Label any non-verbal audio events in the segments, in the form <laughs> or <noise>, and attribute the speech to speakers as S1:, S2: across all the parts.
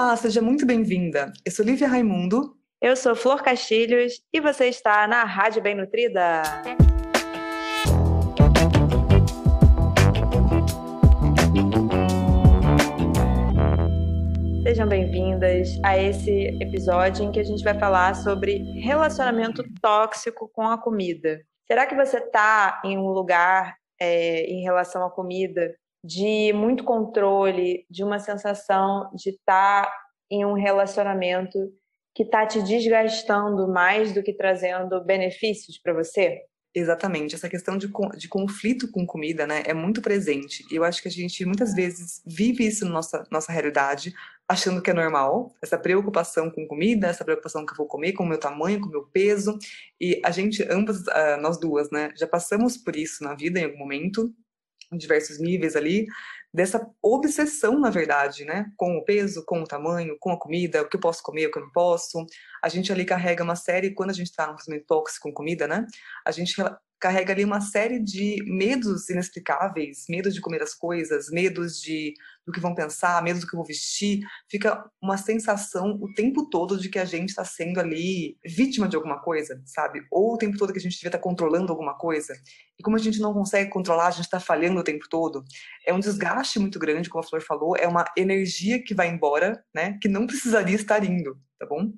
S1: Olá, seja muito bem-vinda. Eu sou Lívia Raimundo.
S2: Eu sou Flor Castilhos e você está na Rádio Bem Nutrida. Sejam bem-vindas a esse episódio em que a gente vai falar sobre relacionamento tóxico com a comida. Será que você está em um lugar é, em relação à comida de muito controle, de uma sensação de estar tá em um relacionamento que está te desgastando mais do que trazendo benefícios para você?
S1: Exatamente, essa questão de, de conflito com comida, né, é muito presente. E eu acho que a gente muitas vezes vive isso na nossa, nossa realidade, achando que é normal, essa preocupação com comida, essa preocupação que eu vou comer, com o meu tamanho, com o meu peso. E a gente, ambas, uh, nós duas, né, já passamos por isso na vida em algum momento, em diversos níveis ali, dessa obsessão, na verdade, né, com o peso, com o tamanho, com a comida, o que eu posso comer, o que eu não posso. A gente ali carrega uma série, quando a gente está num relacionamento tóxico com comida, né, a gente carrega ali uma série de medos inexplicáveis, medos de comer as coisas, medos de do que vão pensar, medo do que eu vou vestir. Fica uma sensação o tempo todo de que a gente está sendo ali vítima de alguma coisa, sabe? Ou o tempo todo que a gente devia estar tá controlando alguma coisa. E como a gente não consegue controlar, a gente está falhando o tempo todo. É um desgaste muito grande, como a Flor falou, é uma energia que vai embora, né? Que não precisaria estar indo, tá bom?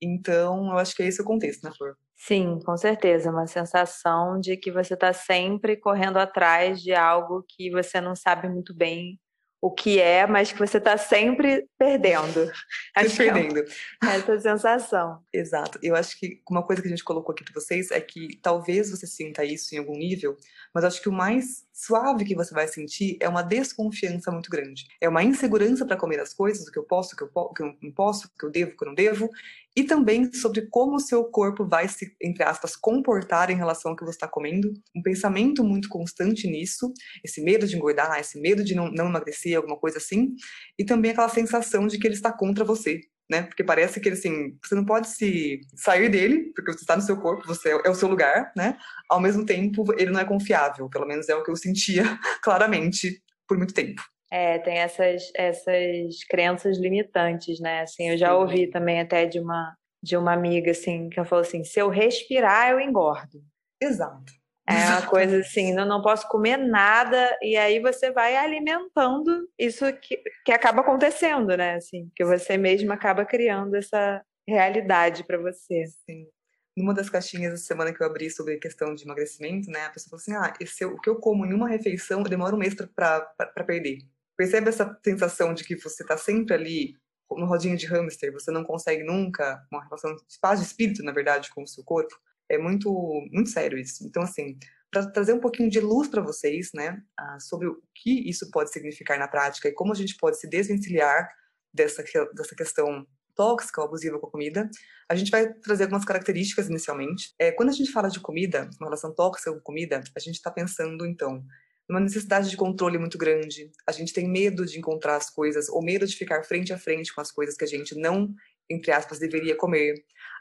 S1: Então, eu acho que é esse o contexto, né, Flor?
S2: Sim, com certeza. Uma sensação de que você está sempre correndo atrás de algo que você não sabe muito bem o que é, mas que você está sempre perdendo. <laughs>
S1: Acho perdendo. <laughs>
S2: É essa sensação.
S1: Exato. Eu acho que uma coisa que a gente colocou aqui para vocês é que talvez você sinta isso em algum nível, mas acho que o mais suave que você vai sentir é uma desconfiança muito grande. É uma insegurança para comer as coisas, o que eu posso, o que eu, que eu não posso, o que eu devo, o que eu não devo, e também sobre como o seu corpo vai se, entre aspas, comportar em relação ao que você está comendo. Um pensamento muito constante nisso, esse medo de engordar, esse medo de não, não emagrecer, alguma coisa assim, e também aquela sensação de que ele está contra você. Né? Porque parece que assim, você não pode se sair dele, porque você está no seu corpo, você é, o seu lugar, né? Ao mesmo tempo, ele não é confiável, pelo menos é o que eu sentia <laughs> claramente por muito tempo.
S2: É, tem essas, essas crenças limitantes, né? Assim, eu já Sim. ouvi também até de uma, de uma amiga, assim, que ela falou assim, se eu respirar, eu engordo.
S1: Exato.
S2: É uma coisa assim, não, não posso comer nada, e aí você vai alimentando isso que, que acaba acontecendo, né? Assim, que você mesmo acaba criando essa realidade para você.
S1: Sim. Numa das caixinhas da semana que eu abri sobre a questão de emagrecimento, né? A pessoa falou assim: ah, esse, o que eu como em uma refeição demora um mês para perder. Percebe essa sensação de que você está sempre ali no rodinho de hamster, você não consegue nunca uma relação de paz de espírito, na verdade, com o seu corpo? É muito, muito sério isso. Então, assim, para trazer um pouquinho de luz para vocês, né, ah, sobre o que isso pode significar na prática e como a gente pode se desvencilhar dessa, dessa questão tóxica ou abusiva com a comida, a gente vai trazer algumas características inicialmente. É, quando a gente fala de comida, uma relação tóxica com comida, a gente está pensando, então, uma necessidade de controle muito grande. A gente tem medo de encontrar as coisas, ou medo de ficar frente a frente com as coisas que a gente não, entre aspas, deveria comer.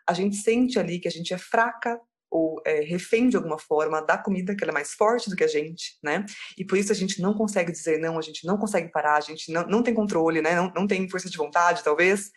S1: A gente sente ali que a gente é fraca ou é, refém de alguma forma da comida, que ela é mais forte do que a gente, né? E por isso a gente não consegue dizer não, a gente não consegue parar, a gente não, não tem controle, né? Não, não tem força de vontade, talvez.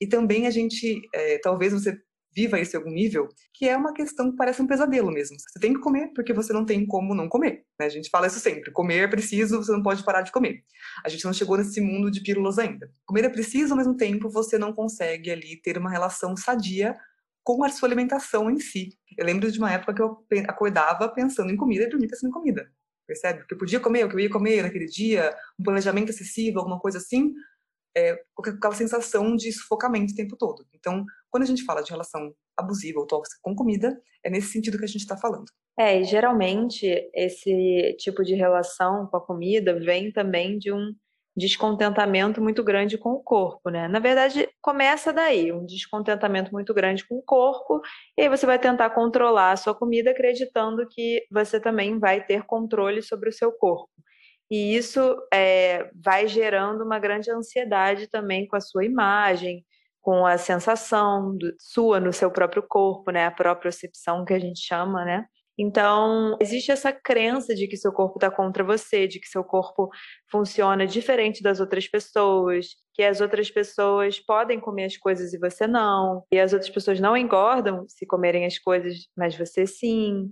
S1: E também a gente, é, talvez você viva isso em algum nível, que é uma questão que parece um pesadelo mesmo. Você tem que comer porque você não tem como não comer. Né? A gente fala isso sempre. Comer é preciso, você não pode parar de comer. A gente não chegou nesse mundo de pílulas ainda. Comer é preciso, ao mesmo tempo você não consegue ali ter uma relação sadia com a sua alimentação em si. Eu lembro de uma época que eu acordava pensando em comida e dormia pensando em comida. Percebe? Porque eu podia comer o que eu ia comer naquele dia, um planejamento excessivo, alguma coisa assim, é, com aquela sensação de sufocamento o tempo todo. Então, quando a gente fala de relação abusiva ou tóxica com comida, é nesse sentido que a gente está falando.
S2: É, e geralmente esse tipo de relação com a comida vem também de um descontentamento muito grande com o corpo, né? Na verdade, começa daí, um descontentamento muito grande com o corpo, e aí você vai tentar controlar a sua comida acreditando que você também vai ter controle sobre o seu corpo. E isso é, vai gerando uma grande ansiedade também com a sua imagem, com a sensação do, sua no seu próprio corpo, né? A propriocepção que a gente chama, né? Então, existe essa crença de que seu corpo está contra você, de que seu corpo funciona diferente das outras pessoas, que as outras pessoas podem comer as coisas e você não, e as outras pessoas não engordam se comerem as coisas, mas você sim.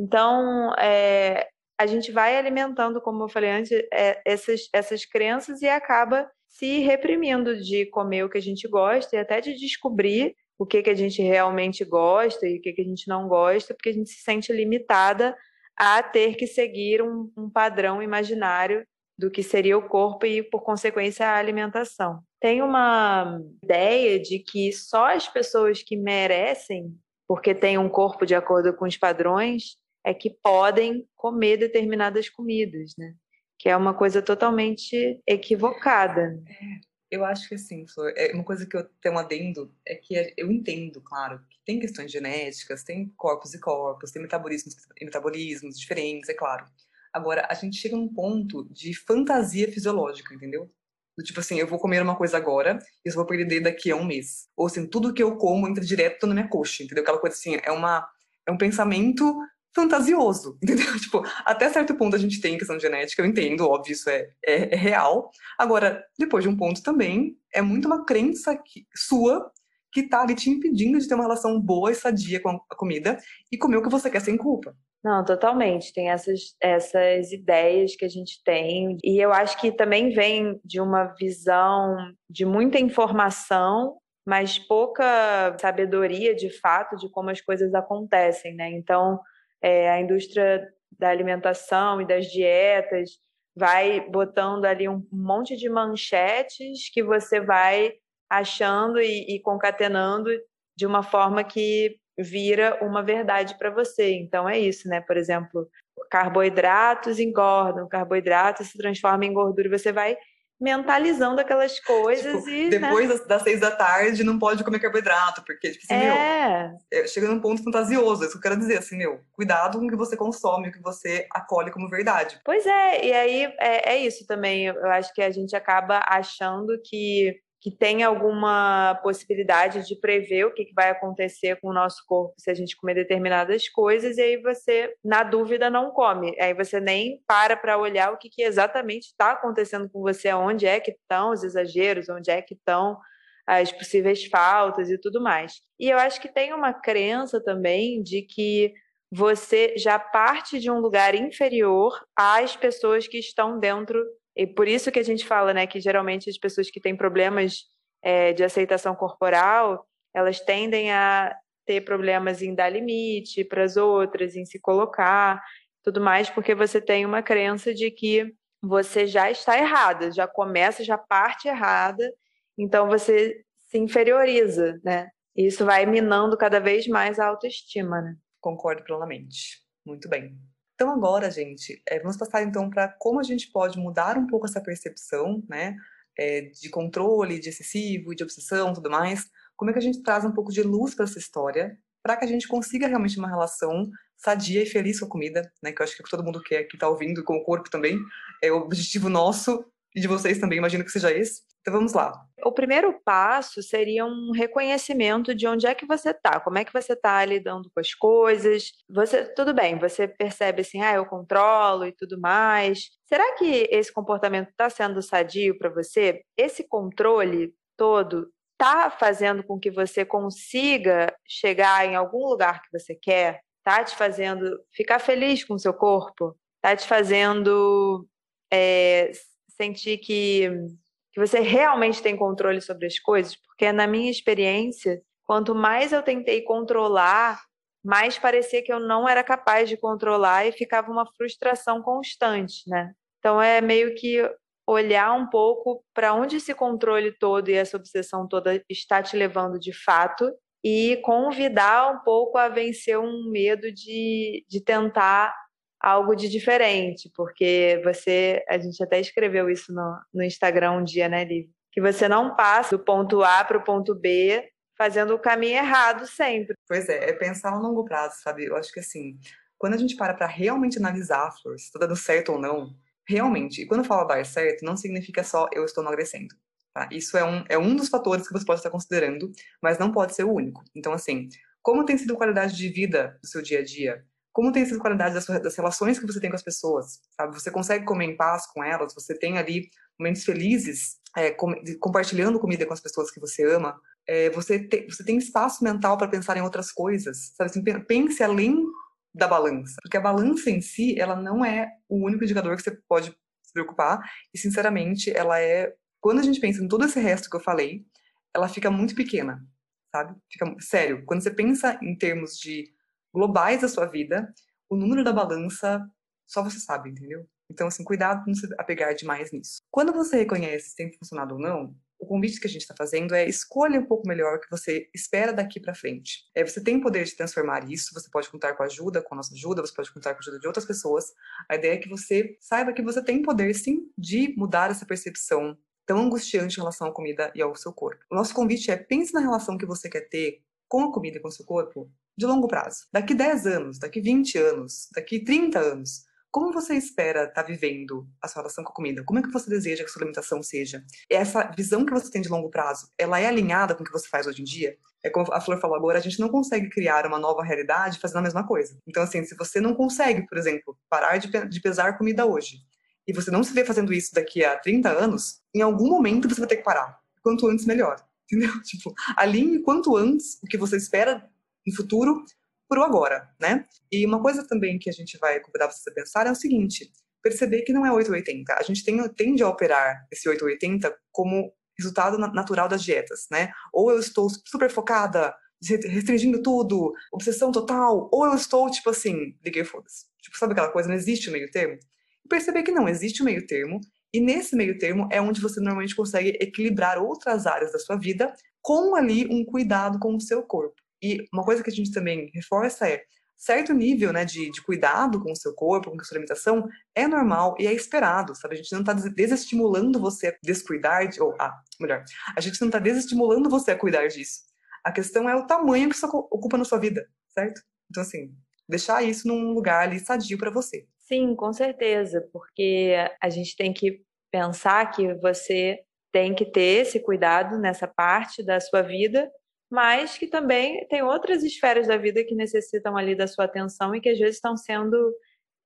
S2: Então, é, a gente vai alimentando, como eu falei antes, é, essas, essas crenças e acaba se reprimindo de comer o que a gente gosta e até de descobrir o que, que a gente realmente gosta e o que, que a gente não gosta, porque a gente se sente limitada a ter que seguir um, um padrão imaginário do que seria o corpo e, por consequência, a alimentação. Tem uma ideia de que só as pessoas que merecem, porque têm um corpo de acordo com os padrões, é que podem comer determinadas comidas, né? Que é uma coisa totalmente equivocada.
S1: É. Eu acho que assim, Flor, é uma coisa que eu tenho adendo é que eu entendo, claro, que tem questões genéticas, tem corpos e corpos, tem metabolismos e metabolismos diferentes, é claro. Agora, a gente chega num ponto de fantasia fisiológica, entendeu? Do tipo assim, eu vou comer uma coisa agora e eu vou perder daqui a um mês. Ou assim, tudo que eu como entra direto na minha coxa, entendeu? Aquela coisa assim, é, uma, é um pensamento fantasioso, <laughs> entendeu? Tipo, até certo ponto a gente tem questão genética, eu entendo, óbvio, isso é, é, é, real. Agora, depois de um ponto também, é muito uma crença que, sua que tá ali te impedindo de ter uma relação boa e sadia com a comida e comer o que você quer sem culpa.
S2: Não, totalmente. Tem essas, essas ideias que a gente tem. E eu acho que também vem de uma visão de muita informação, mas pouca sabedoria de fato de como as coisas acontecem, né? Então, é, a indústria da alimentação e das dietas vai botando ali um monte de manchetes que você vai achando e, e concatenando de uma forma que vira uma verdade para você. Então é isso, né? Por exemplo, carboidratos engordam, carboidratos se transformam em gordura, você vai mentalizando aquelas <laughs> coisas tipo, e.
S1: Né? Depois né? das, das, seis da tarde não pode comer carboidrato, porque, tipo assim, é. meu, é, chega num ponto fantasioso. É isso que eu quero dizer, assim, meu, cuidado com o que você consome, o que você acolhe como verdade.
S2: Pois é, e aí é, é isso também. Eu acho que a gente acaba achando que que tem alguma possibilidade de prever o que, vai acontecer com o nosso corpo se a gente comer determinadas coisas, e aí você, na dúvida, não come. Aí você nem para para olhar o que, que exatamente está acontecendo com você, onde é que estão os exageros, onde é que estão as possíveis faltas e tudo mais. E eu acho que tem uma crença também de que você já parte de um lugar inferior às pessoas que estão dentro e por isso que a gente fala, né, que geralmente as pessoas que têm problemas é, de aceitação corporal, elas tendem a ter problemas em dar limite para as outras, em se colocar, tudo mais, porque você tem uma crença de que você já está errada, já começa, já parte errada, então você se inferioriza, né? E isso vai minando cada vez mais a autoestima, né?
S1: Concordo plenamente. Muito bem. Então agora, gente, é, vamos passar então para como a gente pode mudar um pouco essa percepção, né, é, de controle, de excessivo, de obsessão, tudo mais. Como é que a gente traz um pouco de luz para essa história, para que a gente consiga realmente uma relação sadia e feliz com a comida, né, que eu acho que todo mundo quer, que está ouvindo, com o corpo também, é o objetivo nosso e de vocês também, imagino que seja esse. Então vamos lá.
S2: O primeiro passo seria um reconhecimento de onde é que você está, como é que você está lidando com as coisas. Você, tudo bem, você percebe assim, ah, eu controlo e tudo mais. Será que esse comportamento está sendo sadio para você? Esse controle todo está fazendo com que você consiga chegar em algum lugar que você quer? Está te fazendo ficar feliz com o seu corpo? Está te fazendo é, sentir que que você realmente tem controle sobre as coisas, porque na minha experiência, quanto mais eu tentei controlar, mais parecia que eu não era capaz de controlar e ficava uma frustração constante, né? Então é meio que olhar um pouco para onde esse controle todo e essa obsessão toda está te levando de fato e convidar um pouco a vencer um medo de, de tentar algo de diferente, porque você, a gente até escreveu isso no, no Instagram um dia, né, Liv? Que você não passa do ponto A para o ponto B fazendo o caminho errado sempre.
S1: Pois é, é pensar no longo prazo, sabe? Eu acho que assim, quando a gente para para realmente analisar, Flor, se está dando certo ou não, realmente, e quando eu falo dar certo, não significa só eu estou emagrecendo. Tá? Isso é um, é um dos fatores que você pode estar considerando, mas não pode ser o único. Então, assim, como tem sido a qualidade de vida do seu dia a dia? Como tem sido a qualidade das, das, relações que você tem com as pessoas, sabe? Você consegue comer em paz com elas, você tem ali momentos felizes é, com, compartilhando comida com as pessoas que você ama, é, você, te, você tem espaço mental para pensar em outras coisas, sabe? Assim, pense além da balança, porque a balança em si, ela não é o único indicador que você pode se preocupar, e sinceramente, ela é, quando a gente pensa em todo esse resto que eu falei, ela fica muito pequena, sabe? Fica, sério, quando você pensa em termos de globais da sua vida, o número da balança só você sabe, entendeu? Então, assim, cuidado não se apegar demais nisso. Quando você reconhece se tem funcionado ou não, o convite que a gente está fazendo é escolha um pouco melhor o que você espera daqui para frente. É, você tem poder de transformar isso, você pode contar com a ajuda, com a nossa ajuda, você pode contar com a ajuda de outras pessoas. A ideia é que você saiba que você tem poder, sim, de mudar essa percepção tão angustiante em relação à comida e ao seu corpo. O nosso convite é pense na relação que você quer ter com a comida com o seu corpo de longo prazo. Daqui 10 anos, daqui 20 anos, daqui 30 anos, como você espera estar tá vivendo a sua relação com a comida? Como é que você deseja que a sua alimentação seja? Essa visão que você tem de longo prazo, ela é alinhada com o que você faz hoje em dia? É como a Flor falou agora, a gente não consegue criar uma nova realidade fazendo a mesma coisa. Então, assim, se você não consegue, por exemplo, parar de pesar comida hoje, e você não se vê fazendo isso daqui a 30 anos, em algum momento você vai ter que parar. Quanto antes, melhor. Entendeu? <laughs> Tipo, quanto antes o que você espera no futuro pro agora, né? E uma coisa também que a gente vai convidar você a pensar é o seguinte, perceber que não é 880. A gente tem, tende a operar esse 880 como resultado natural das dietas, né? Ou eu estou super focada, restringindo tudo, obsessão total, ou eu estou, tipo assim, liguei foda-se. Tipo, sabe aquela coisa, não existe o meio termo? Perceber que não existe o meio termo, e nesse meio termo é onde você normalmente consegue equilibrar outras áreas da sua vida com ali um cuidado com o seu corpo. E uma coisa que a gente também reforça é certo nível né, de, de cuidado com o seu corpo, com a sua alimentação, é normal e é esperado, sabe? A gente não está desestimulando você a descuidar, de, ou, ah, melhor, a gente não está desestimulando você a cuidar disso. A questão é o tamanho que isso ocupa na sua vida, certo? Então, assim, deixar isso num lugar ali sadio para você.
S2: Sim, com certeza, porque a gente tem que pensar que você tem que ter esse cuidado nessa parte da sua vida mas que também tem outras esferas da vida que necessitam ali da sua atenção e que às vezes estão sendo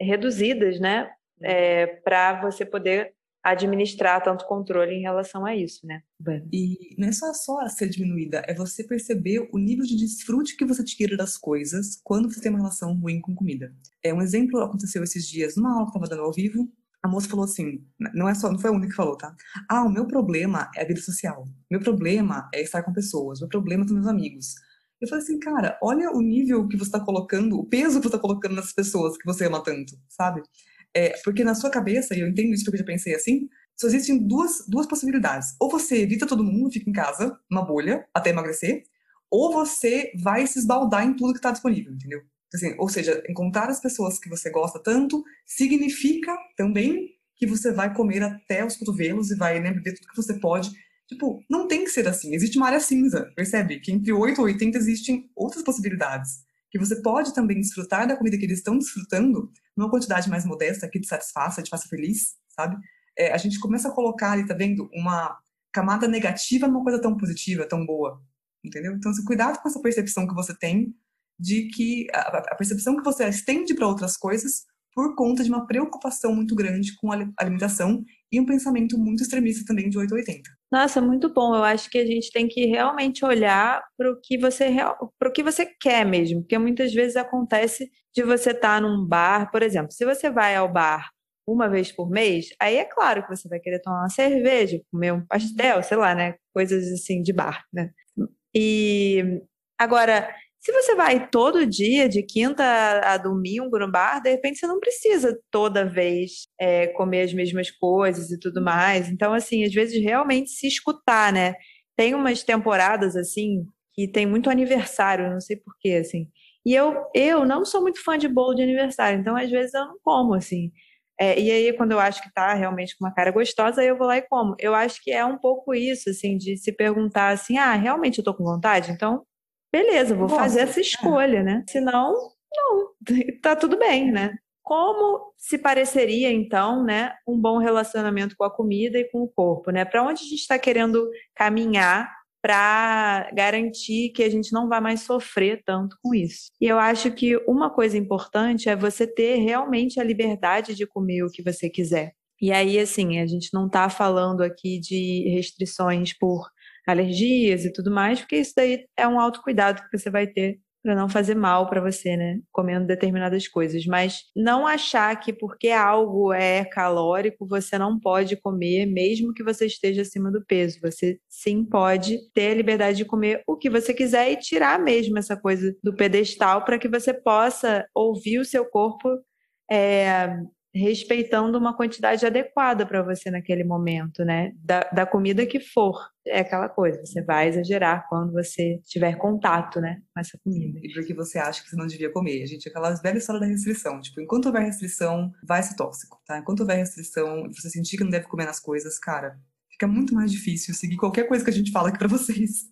S2: reduzidas, né, é, para você poder administrar tanto controle em relação a isso, né?
S1: E não é só, só ser diminuída, é você perceber o nível de desfrute que você tira das coisas quando você tem uma relação ruim com comida. É um exemplo aconteceu esses dias numa aula que eu estava dando ao vivo a moça falou assim, não é só, não foi a única que falou, tá? Ah, o meu problema é a vida social. Meu problema é estar com pessoas. Meu problema são meus amigos. Eu falei assim, cara, olha o nível que você está colocando, o peso que você está colocando nessas pessoas que você ama tanto, sabe? É, porque na sua cabeça, e eu entendo isso porque eu já pensei assim, só existem duas, duas possibilidades. Ou você evita todo mundo, fica em casa, uma bolha, até emagrecer, ou você vai se esbaldar em tudo que está disponível, entendeu? Assim, ou seja, encontrar as pessoas que você gosta tanto significa também que você vai comer até os cotovelos e vai né, beber tudo que você pode. Tipo, não tem que ser assim. Existe uma área cinza, percebe? Que entre 8 e 80 existem outras possibilidades. Que você pode também desfrutar da comida que eles estão desfrutando numa quantidade mais modesta, que te satisfaça, te faça feliz, sabe? É, a gente começa a colocar ali, tá vendo? Uma camada negativa numa coisa tão positiva, tão boa. Entendeu? Então, assim, cuidado com essa percepção que você tem de que a, a percepção que você estende para outras coisas por conta de uma preocupação muito grande com a alimentação e um pensamento muito extremista também de 880.
S2: Nossa, muito bom. Eu acho que a gente tem que realmente olhar para o que você para o que você quer mesmo, porque muitas vezes acontece de você estar tá num bar, por exemplo, se você vai ao bar uma vez por mês, aí é claro que você vai querer tomar uma cerveja, comer um pastel, sei lá, né, coisas assim de bar, né? E agora se você vai todo dia, de quinta a domingo no bar, de repente você não precisa toda vez é, comer as mesmas coisas e tudo mais. Então, assim, às vezes realmente se escutar, né? Tem umas temporadas, assim, que tem muito aniversário, não sei porquê, assim. E eu, eu não sou muito fã de bolo de aniversário, então às vezes eu não como, assim. É, e aí, quando eu acho que tá realmente com uma cara gostosa, aí eu vou lá e como. Eu acho que é um pouco isso, assim, de se perguntar assim, ah, realmente eu tô com vontade? Então, beleza, vou Nossa, fazer essa é. escolha, né? Senão, não, <laughs> tá tudo bem, né? Como se pareceria, então, né, um bom relacionamento com a comida e com o corpo, né? Para onde a gente está querendo caminhar para garantir que a gente não vai mais sofrer tanto com isso. E eu acho que uma coisa importante é você ter realmente a liberdade de comer o que você quiser. E aí, assim, a gente não está falando aqui de restrições por alergias e tudo mais, porque isso daí é um autocuidado que você vai ter para não fazer mal para você, né? Comendo determinadas coisas. Mas não achar que porque algo é calórico, você não pode comer, mesmo que você esteja acima do peso. Você sim pode ter a liberdade de comer o que você quiser e tirar mesmo essa coisa do pedestal para que você possa ouvir o seu corpo é, respeitando uma quantidade adequada para você naquele momento, né? Da, da, comida que for. É aquela coisa, você vai exagerar quando você tiver contato, né, com essa comida.
S1: E porque você acha que você não devia comer. A gente, aquela velha história da restrição. Tipo, enquanto houver restrição, vai ser tóxico, tá? Enquanto houver restrição, você sentir que não deve comer nas coisas, cara, fica muito mais difícil seguir qualquer coisa que a gente fala aqui para vocês.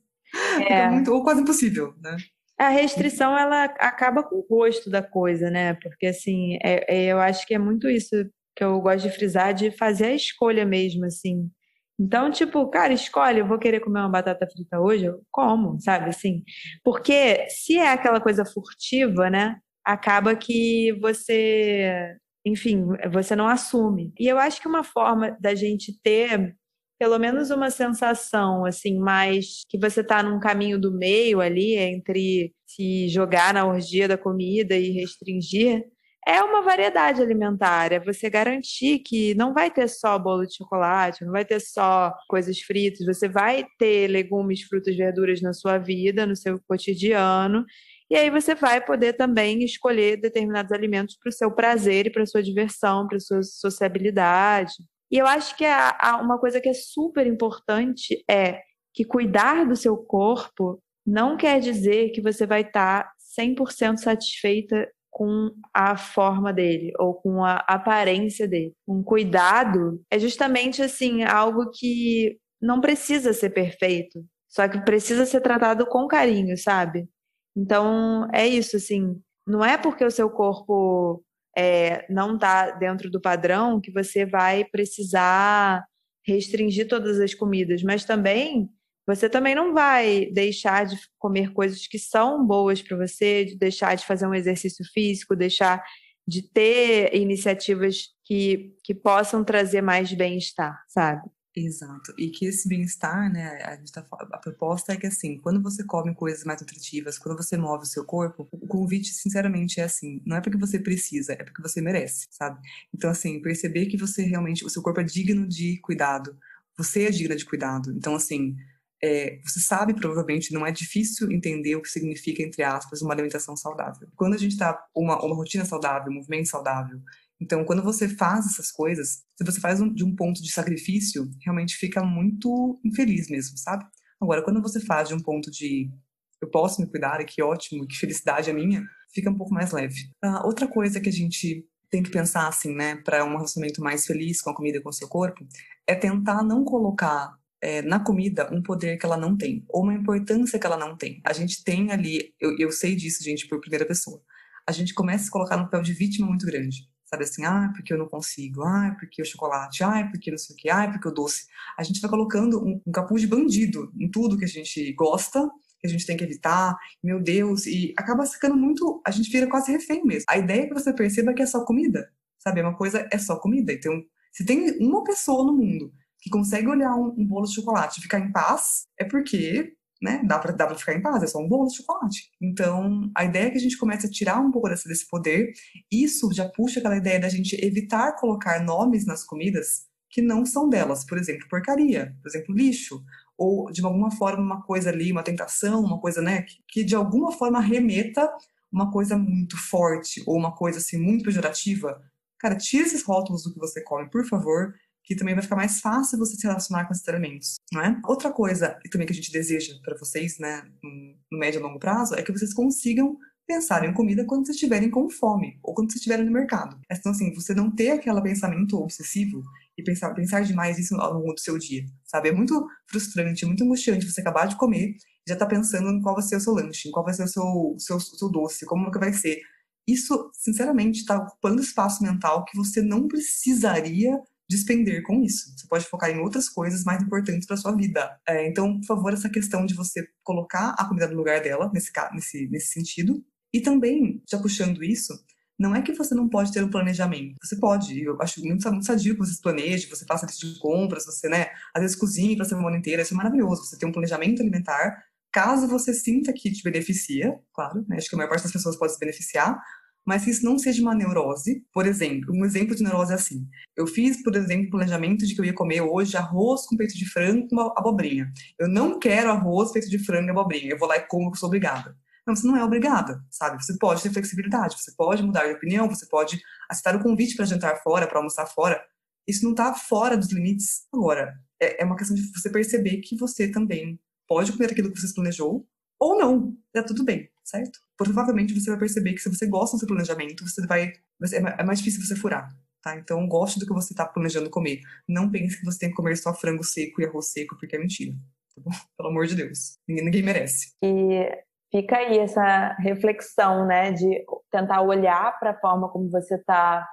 S1: É. Muito, ou quase impossível, né?
S2: A restrição ela acaba com o gosto da coisa, né? Porque assim, é, é, eu acho que é muito isso que eu gosto de frisar, de fazer a escolha mesmo, assim. Então, tipo, cara, escolhe, eu vou querer comer uma batata frita hoje, eu como, sabe, assim. Porque se é aquela coisa furtiva, né, acaba que você, enfim, você não assume. E eu acho que uma forma da gente ter pelo menos uma sensação assim, mais que você está num caminho do meio ali entre se jogar na orgia da comida e restringir, é uma variedade alimentar, é você garantir que não vai ter só bolo de chocolate, não vai ter só coisas fritas, você vai ter legumes, frutas, verduras na sua vida, no seu cotidiano, e aí você vai poder também escolher determinados alimentos para o seu prazer e para a sua diversão, para a sua sociabilidade. E eu acho que a, a, uma coisa que é super importante é que cuidar do seu corpo não quer dizer que você vai estar 100% satisfeita com a forma dele ou com a aparência dele. Um cuidado é justamente assim algo que não precisa ser perfeito, só que precisa ser tratado com carinho, sabe? Então é isso assim. Não é porque o seu corpo é, não está dentro do padrão que você vai precisar restringir todas as comidas, mas também você também não vai deixar de comer coisas que são boas para você, de deixar de fazer um exercício físico, deixar de ter iniciativas que, que possam trazer mais bem-estar, sabe?
S1: Exato. E que esse bem-estar, né, a, gente tá, a proposta é que, assim, quando você come coisas mais nutritivas, quando você move o seu corpo, o convite, sinceramente, é assim, não é porque você precisa, é porque você merece, sabe? Então, assim, perceber que você realmente, o seu corpo é digno de cuidado, você é digna de cuidado. Então, assim, é, você sabe, provavelmente, não é difícil entender o que significa, entre aspas, uma alimentação saudável. Quando a gente tá uma, uma rotina saudável, um movimento saudável, então, quando você faz essas coisas, se você faz um, de um ponto de sacrifício, realmente fica muito infeliz mesmo, sabe? Agora, quando você faz de um ponto de eu posso me cuidar que ótimo, que felicidade é minha, fica um pouco mais leve. Uh, outra coisa que a gente tem que pensar, assim, né, para um relacionamento mais feliz com a comida e com o seu corpo, é tentar não colocar é, na comida um poder que ela não tem, ou uma importância que ela não tem. A gente tem ali, eu, eu sei disso, gente, por primeira pessoa, a gente começa a se colocar no papel de vítima muito grande. Sabe assim, ah, porque eu não consigo, ah, porque o chocolate, ah, porque não sei o que, ah, porque o doce. A gente vai colocando um, um capuz de bandido em tudo que a gente gosta, que a gente tem que evitar, meu Deus, e acaba ficando muito, a gente vira quase refém mesmo. A ideia é que você perceba que é só comida, sabe? Uma coisa é só comida. Então, se tem uma pessoa no mundo que consegue olhar um, um bolo de chocolate e ficar em paz, é porque né? Dá pra, dá ficar em paz, é só um bolo de chocolate. Então, a ideia é que a gente comece a tirar um pouco desse, desse poder. Isso já puxa aquela ideia da gente evitar colocar nomes nas comidas que não são delas. Por exemplo, porcaria, por exemplo, lixo. Ou, de alguma forma, uma coisa ali, uma tentação, uma coisa, né? Que, que de alguma forma remeta uma coisa muito forte ou uma coisa, assim, muito pejorativa. Cara, tira esses rótulos do que você come, por favor que também vai ficar mais fácil você se relacionar com esses alimentos, não é? Outra coisa também que a gente deseja para vocês, né, no médio e longo prazo, é que vocês consigam pensar em comida quando vocês estiverem com fome ou quando vocês estiverem no mercado. Então, assim, você não ter aquele pensamento obsessivo e pensar, pensar demais isso ao longo do seu dia, sabe? É muito frustrante, muito angustiante você acabar de comer e já tá pensando em qual vai ser o seu lanche, em qual vai ser o seu, seu, seu doce, como que vai ser. Isso, sinceramente, está ocupando espaço mental que você não precisaria despender com isso. Você pode focar em outras coisas mais importantes para sua vida. É, então, por favor, essa questão de você colocar a comida no lugar dela, nesse, nesse, nesse sentido. E também, já puxando isso, não é que você não pode ter um planejamento. Você pode. Eu acho muito, muito sadio que você planeje, você faça lista de compras, você, né, às vezes cozinhe para a semana inteira. Isso é maravilhoso. Você tem um planejamento alimentar. Caso você sinta que te beneficia, claro, né, acho que a maior parte das pessoas pode se beneficiar, mas que isso não seja uma neurose. Por exemplo, um exemplo de neurose é assim. Eu fiz, por exemplo, planejamento de que eu ia comer hoje arroz com peito de frango com abobrinha. Eu não quero arroz, peito de frango e abobrinha. Eu vou lá e como, porque sou obrigada. Não, você não é obrigada, sabe? Você pode ter flexibilidade, você pode mudar de opinião, você pode aceitar o convite para jantar fora, para almoçar fora. Isso não está fora dos limites. Agora, é, é uma questão de você perceber que você também pode comer aquilo que você planejou ou não. Tá tudo bem, certo? Provavelmente você vai perceber que se você gosta do seu planejamento, você vai. É, é mais difícil você furar. Tá? Então, goste do que você está planejando comer. Não pense que você tem que comer só frango seco e arroz seco, porque é mentira. Tá <laughs> Pelo amor de Deus. Ninguém, ninguém merece.
S2: E fica aí essa reflexão, né, de tentar olhar para a forma como você está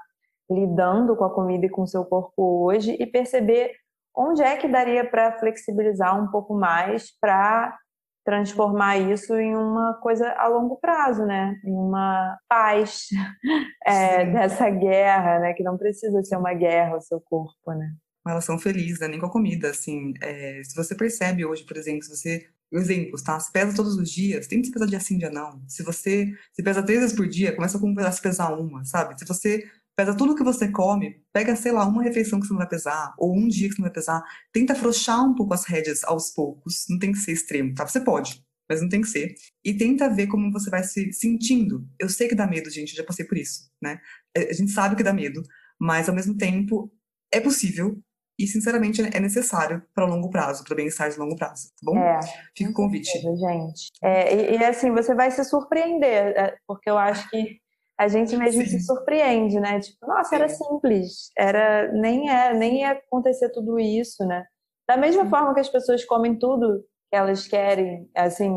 S2: lidando com a comida e com o seu corpo hoje e perceber onde é que daria para flexibilizar um pouco mais para transformar isso em uma coisa a longo prazo, né? Em uma paz <laughs> é, dessa guerra, né? Que não precisa ser uma guerra o seu corpo, né?
S1: Uma relação feliz, né? Nem com a comida, assim. É, se você percebe hoje, por exemplo, se você exemplos, tá? Se pesa todos os dias, tem que se pesar dia sim, dia não. Se você se pesa três vezes por dia, começa com a se pesar uma, sabe? Se você pesa tudo que você come, pega, sei lá, uma refeição que você não vai pesar, ou um dia que você não vai pesar, tenta afrouxar um pouco as rédeas aos poucos, não tem que ser extremo, tá? Você pode, mas não tem que ser. E tenta ver como você vai se sentindo. Eu sei que dá medo, gente, eu já passei por isso, né? É, a gente sabe que dá medo, mas ao mesmo tempo é possível, e, sinceramente, é necessário para longo prazo, para bem-estar de longo prazo, tá bom?
S2: É,
S1: Fica o convite.
S2: Certeza, gente. É, e, e, assim, você vai se surpreender, é, porque eu acho que a gente mesmo Sim. se surpreende, né? Tipo, nossa, era simples, era nem é, nem ia acontecer tudo isso, né? Da mesma Sim. forma que as pessoas comem tudo que elas querem, assim,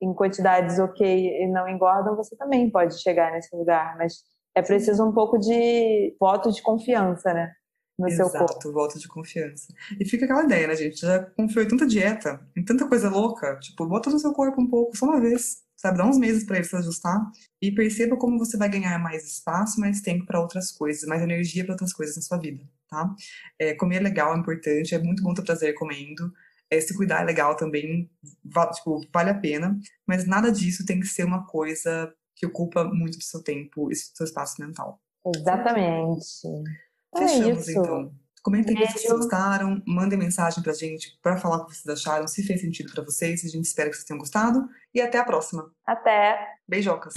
S2: em quantidades ok e não engordam, você também pode chegar nesse lugar, mas é preciso um pouco de voto de confiança, né? no
S1: Exato,
S2: seu corpo.
S1: volta de confiança. E fica aquela ideia, né, gente? Já confiou em tanta dieta, em tanta coisa louca, tipo, bota no seu corpo um pouco, só uma vez, sabe? Dá uns meses para ele se ajustar e perceba como você vai ganhar mais espaço, mais tempo para outras coisas, mais energia para outras coisas na sua vida, tá? É, comer é legal, é importante, é muito bom ter prazer comendo. É, se cuidar é legal também, tipo, vale a pena, mas nada disso tem que ser uma coisa que ocupa muito do seu tempo e do seu espaço mental.
S2: Exatamente.
S1: Fechamos, é então. Comentem o que vocês gostaram, mandem mensagem pra gente para falar o que vocês acharam, se fez sentido para vocês. A gente espera que vocês tenham gostado. E até a próxima.
S2: Até.
S1: Beijocas.